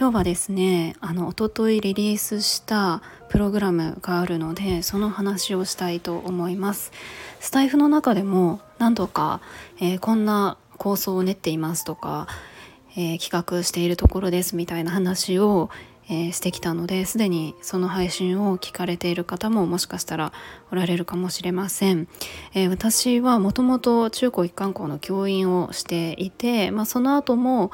今日はですねあの一昨日リリースしたプログラムがあるのでその話をしたいと思います。スタイフの中でも何度か、えー、こんな構想を練っていますとか、えー、企画しているところですみたいな話を、えー、してきたのですでにその配信を聞かれている方ももしかしたらおられるかもしれません、え私はもともと中高一貫校の教員をしていて、まあ、その後も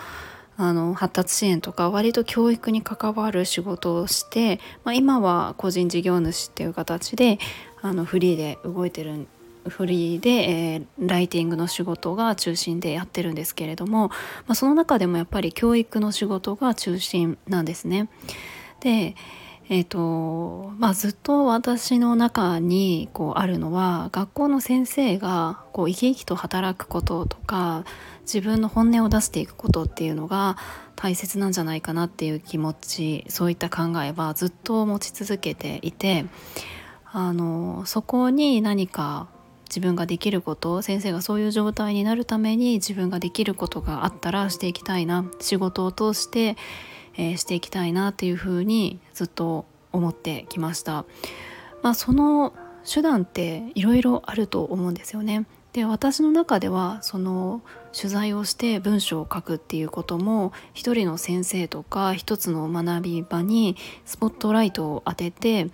あの発達支援とか割と教育に関わる仕事をして、まあ、今は個人事業主っていう形であのフリーで動いてるフリーで、えー、ライティングの仕事が中心でやってるんですけれども、まあ、その中でもやっぱり教育の仕事が中心なんですね。でえーとまあ、ずっと私の中にこうあるのは学校の先生がこう生き生きと働くこととか自分の本音を出していくことっていうのが大切なんじゃないかなっていう気持ちそういった考えはずっと持ち続けていてあのそこに何か自分ができること先生がそういう状態になるために自分ができることがあったらしていきたいな仕事を通してえー、していきたいなっていうふうにずっと思ってきました。まあ、その手段っていろいろあると思うんですよね。で私の中ではその取材をして文章を書くっていうことも一人の先生とか一つの学び場にスポットライトを当てて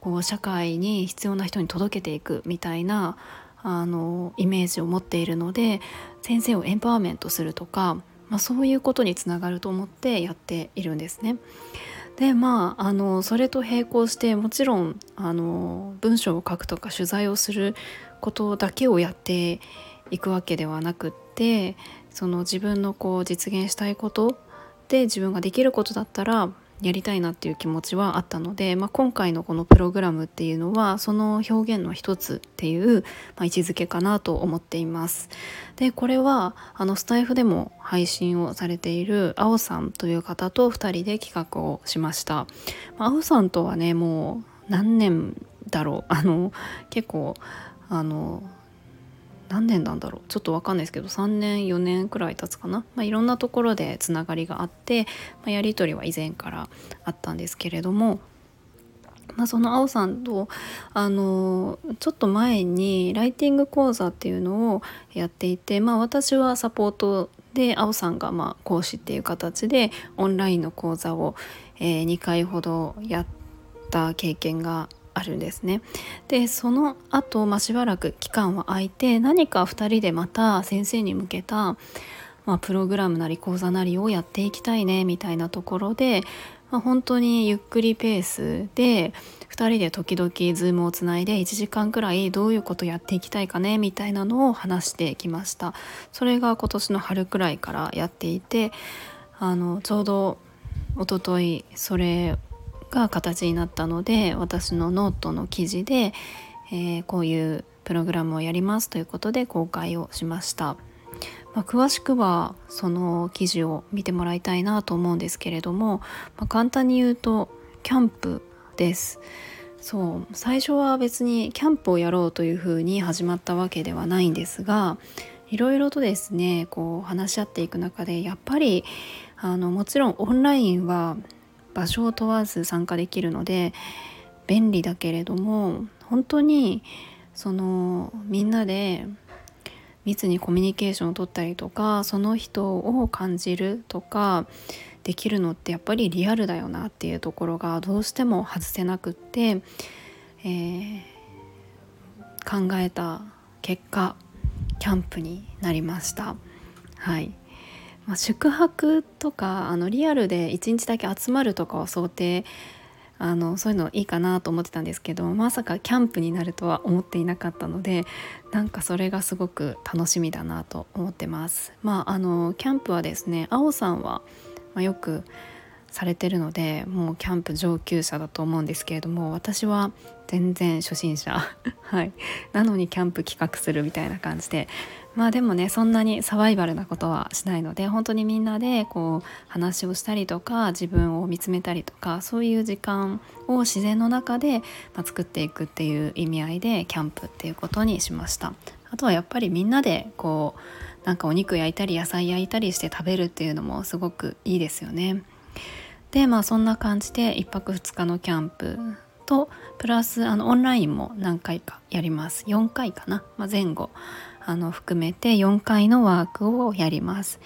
こう社会に必要な人に届けていくみたいなあのイメージを持っているので先生をエンパワーメントするとかまあ、そういうことにつながると思ってやっているんですね。でまああのそれと並行してもちろんあの文章を書くとか取材をすることだけをやっていくわけではなくってその自分のこう実現したいことで自分ができることだったらやりたいなっていう気持ちはあったので、まあ、今回のこのプログラムっていうのはその表現の一つっていう、ま、位置づけかなと思っています。でこれはあのスタイフでも配信をされているあおさんという方と2人で企画をしました。まあおさんとはねもう何年だろうあの結構あの何年なんだろう？ちょっと分かんないですけど3年4年くらい経つかな、まあ、いろんなところでつながりがあって、まあ、やり取りは以前からあったんですけれども、まあ、そのあおさんとあのちょっと前にライティング講座っていうのをやっていて、まあ、私はサポートであおさんがま講師っていう形でオンラインの講座を、えー、2回ほどやった経験がるんですね。でその後、まあしばらく期間は空いて何か2人でまた先生に向けた、まあ、プログラムなり講座なりをやっていきたいねみたいなところで、まあ、本当にゆっくりペースで2人で時々 Zoom をつないで1時間くらいどういうことやっていきたいかねみたいなのを話してきました。それが今年の春くらいからやっていてあのちょうど一昨日それが形になったので私のノートの記事で、えー、こういうプログラムをやりますということで公開をしました。まあ、詳しくはその記事を見てもらいたいなと思うんですけれども、まあ、簡単に言うとキャンプですそう最初は別にキャンプをやろうというふうに始まったわけではないんですがいろいろとですねこう話し合っていく中でやっぱりあのもちろんオンラインは場所を問わず参加できるので便利だけれども本当にそのみんなで密にコミュニケーションを取ったりとかその人を感じるとかできるのってやっぱりリアルだよなっていうところがどうしても外せなくって、えー、考えた結果キャンプになりました。はいまあ、宿泊とかあのリアルで1日だけ集まるとかを想定あのそういうのいいかなと思ってたんですけどまさかキャンプになるとは思っていなかったのでなんかそれがすごく楽しみだなと思ってます。まあ、あのキャンプはですねあおさんは、まあ、よくされてるのでもうキャンプ上級者だと思うんですけれども私は全然初心者 はいなのにキャンプ企画するみたいな感じでまあでもねそんなにサバイバルなことはしないので本当にみんなでこう話をしたりとか自分を見つめたりとかそういう時間を自然の中で、まあ、作っていくっていう意味合いでキャンプっていうことにしました。あとはやっぱりみんなでこうなんかお肉焼いたり野菜焼いたりして食べるっていうのもすごくいいですよね。でまあそんな感じで1泊2日のキャンプとプラスあのオンラインも何回かやります。4回かな、まあ、前後あの含めて4回のワークをやります。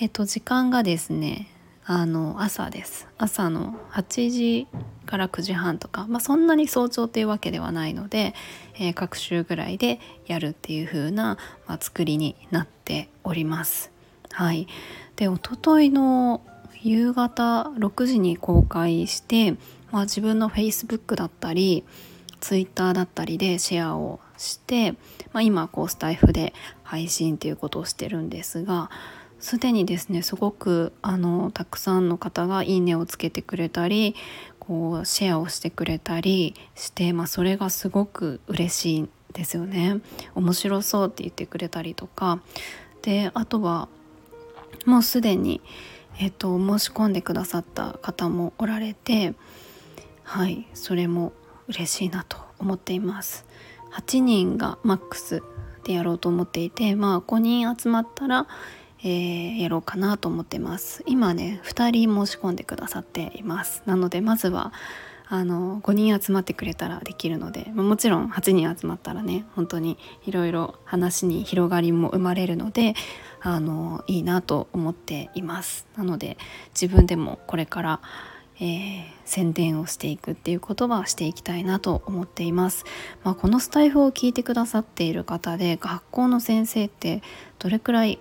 えっと時間がですねあの朝です。朝の8時から9時半とか、まあ、そんなに早朝っていうわけではないので、えー、各週ぐらいでやるっていう風な、まあ、作りになっております。はい、で一昨日の夕方6時に公開して、まあ、自分の Facebook だったり Twitter だったりでシェアをして、まあ、今こうスタイフで配信っていうことをしてるんですがすでにですねすごくあのたくさんの方が「いいね」をつけてくれたりこうシェアをしてくれたりして、まあ、それがすごく嬉しいんですよね。面白そうって言ってくれたりとかであとはもうすでに、えっと、申し込んでくださった方もおられてはいそれも嬉しいなと思っています。8人がマックスでやろうと思っていてまあ5人集まったら、えー、やろうかなと思ってます。今ね2人申し込んでくださっています。なのでまずはあの5人集まってくれたらできるので、まあ、もちろん8人集まったらね本当にいろいろ話に広がりも生まれるのであのいいなと思っています。なので自分でもこれからえー、宣伝をしていくっていうことはしていきたいなと思っています。まあ、このスタイフを聞いてくださっている方で学校の先生ってどれくらい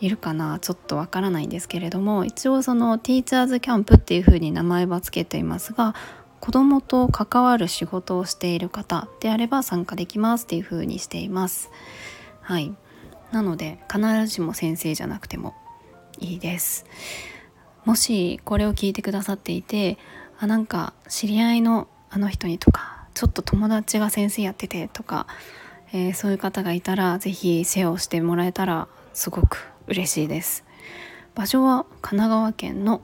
いるかなちょっとわからないんですけれども一応そのティーチャーズキャンプっていうふうに名前は付けていますが子どもと関わる仕事をしている方であれば参加できますっていうふうにしています。はいなので必ずしも先生じゃなくてもいいです。もしこれを聞いてくださっていてあなんか知り合いのあの人にとかちょっと友達が先生やっててとか、えー、そういう方がいたら是非シェアをしてもらえたらすごく嬉しいです。場所は神奈川県の、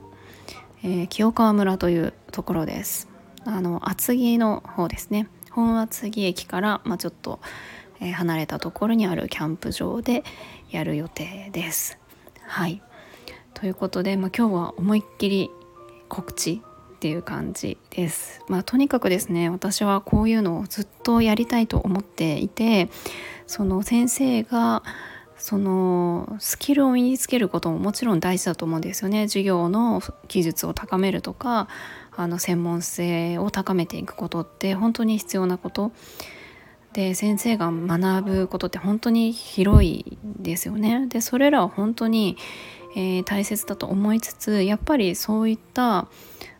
えー、清川村というところです。あの厚木の方ですね。本厚木駅から、まあ、ちょっと、えー、離れたところにあるキャンプ場でやる予定です。はい。ということで、まあ、今日は思いっきり告知っていう感じです。まあ、とにかくですね私はこういうのをずっとやりたいと思っていてその先生がそのスキルを身につけることももちろん大事だと思うんですよね。授業の技術を高めるとかあの専門性を高めていくことって本当に必要なこと。で先生が学ぶことって本当に広いですよね。でそれらは本当にえー、大切だと思いつつやっぱりそういった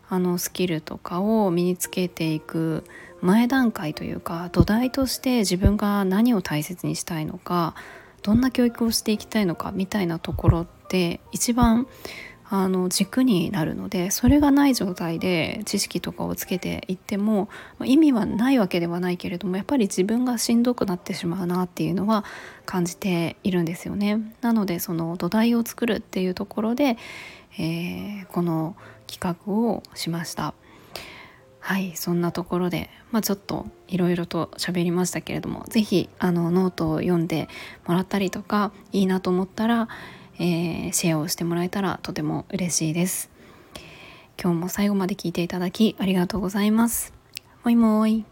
あのスキルとかを身につけていく前段階というか土台として自分が何を大切にしたいのかどんな教育をしていきたいのかみたいなところって一番あの軸になるのでそれがない状態で知識とかをつけていっても意味はないわけではないけれどもやっぱり自分がしんどくなってしまうなっていうのは感じているんですよね。なのでその土台を作るっていうところで、えー、この企画をしました。はいそんなところで、まあ、ちょっといろいろと喋りましたけれども是非ノートを読んでもらったりとかいいなと思ったらえー、シェアをしてもらえたらとても嬉しいです。今日も最後まで聞いていただきありがとうございます。もいもーい。